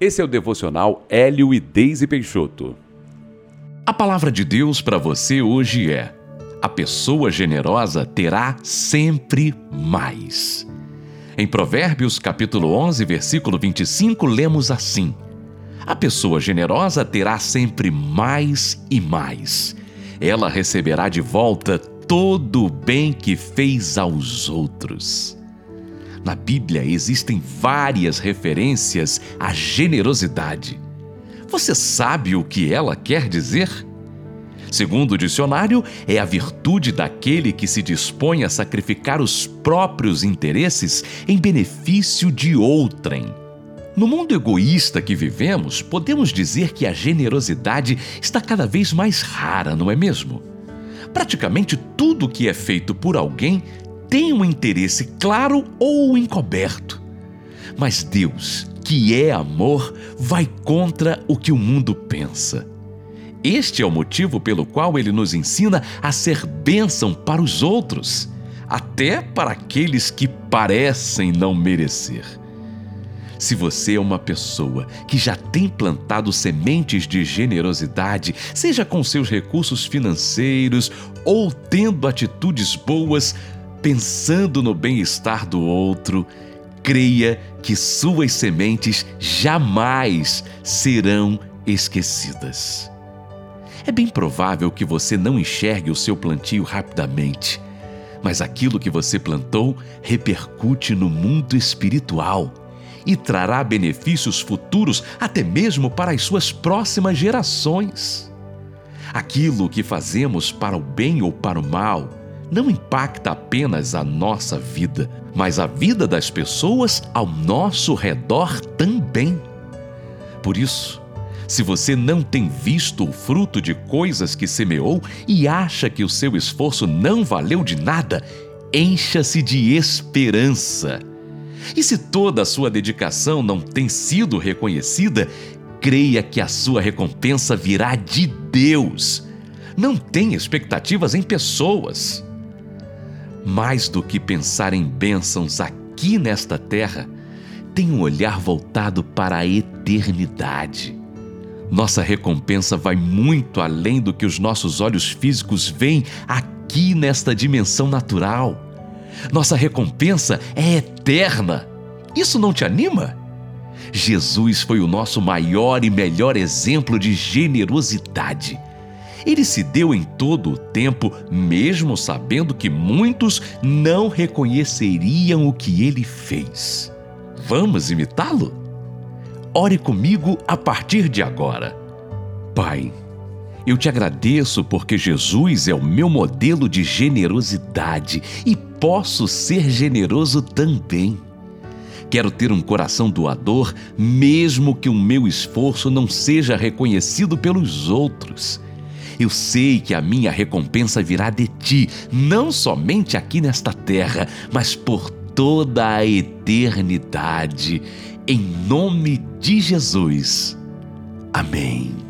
Esse é o devocional Hélio e Deise Peixoto. A palavra de Deus para você hoje é: a pessoa generosa terá sempre mais. Em Provérbios, capítulo 11, versículo 25, lemos assim: A pessoa generosa terá sempre mais e mais. Ela receberá de volta todo o bem que fez aos outros. Na Bíblia existem várias referências à generosidade. Você sabe o que ela quer dizer? Segundo o dicionário, é a virtude daquele que se dispõe a sacrificar os próprios interesses em benefício de outrem. No mundo egoísta que vivemos, podemos dizer que a generosidade está cada vez mais rara, não é mesmo? Praticamente tudo que é feito por alguém tem um interesse claro ou encoberto. Mas Deus, que é amor, vai contra o que o mundo pensa. Este é o motivo pelo qual ele nos ensina a ser bênção para os outros, até para aqueles que parecem não merecer. Se você é uma pessoa que já tem plantado sementes de generosidade, seja com seus recursos financeiros ou tendo atitudes boas, pensando no bem-estar do outro, creia que suas sementes jamais serão esquecidas. É bem provável que você não enxergue o seu plantio rapidamente, mas aquilo que você plantou repercute no mundo espiritual e trará benefícios futuros até mesmo para as suas próximas gerações. Aquilo que fazemos para o bem ou para o mal não impacta apenas a nossa vida, mas a vida das pessoas ao nosso redor também. Por isso, se você não tem visto o fruto de coisas que semeou e acha que o seu esforço não valeu de nada, encha-se de esperança. E se toda a sua dedicação não tem sido reconhecida, creia que a sua recompensa virá de Deus. Não tenha expectativas em pessoas mais do que pensar em bênçãos aqui nesta terra, tem um olhar voltado para a eternidade. Nossa recompensa vai muito além do que os nossos olhos físicos veem aqui nesta dimensão natural. Nossa recompensa é eterna. Isso não te anima? Jesus foi o nosso maior e melhor exemplo de generosidade. Ele se deu em todo o tempo, mesmo sabendo que muitos não reconheceriam o que ele fez. Vamos imitá-lo? Ore comigo a partir de agora. Pai, eu te agradeço porque Jesus é o meu modelo de generosidade e posso ser generoso também. Quero ter um coração doador, mesmo que o meu esforço não seja reconhecido pelos outros. Eu sei que a minha recompensa virá de ti, não somente aqui nesta terra, mas por toda a eternidade. Em nome de Jesus. Amém.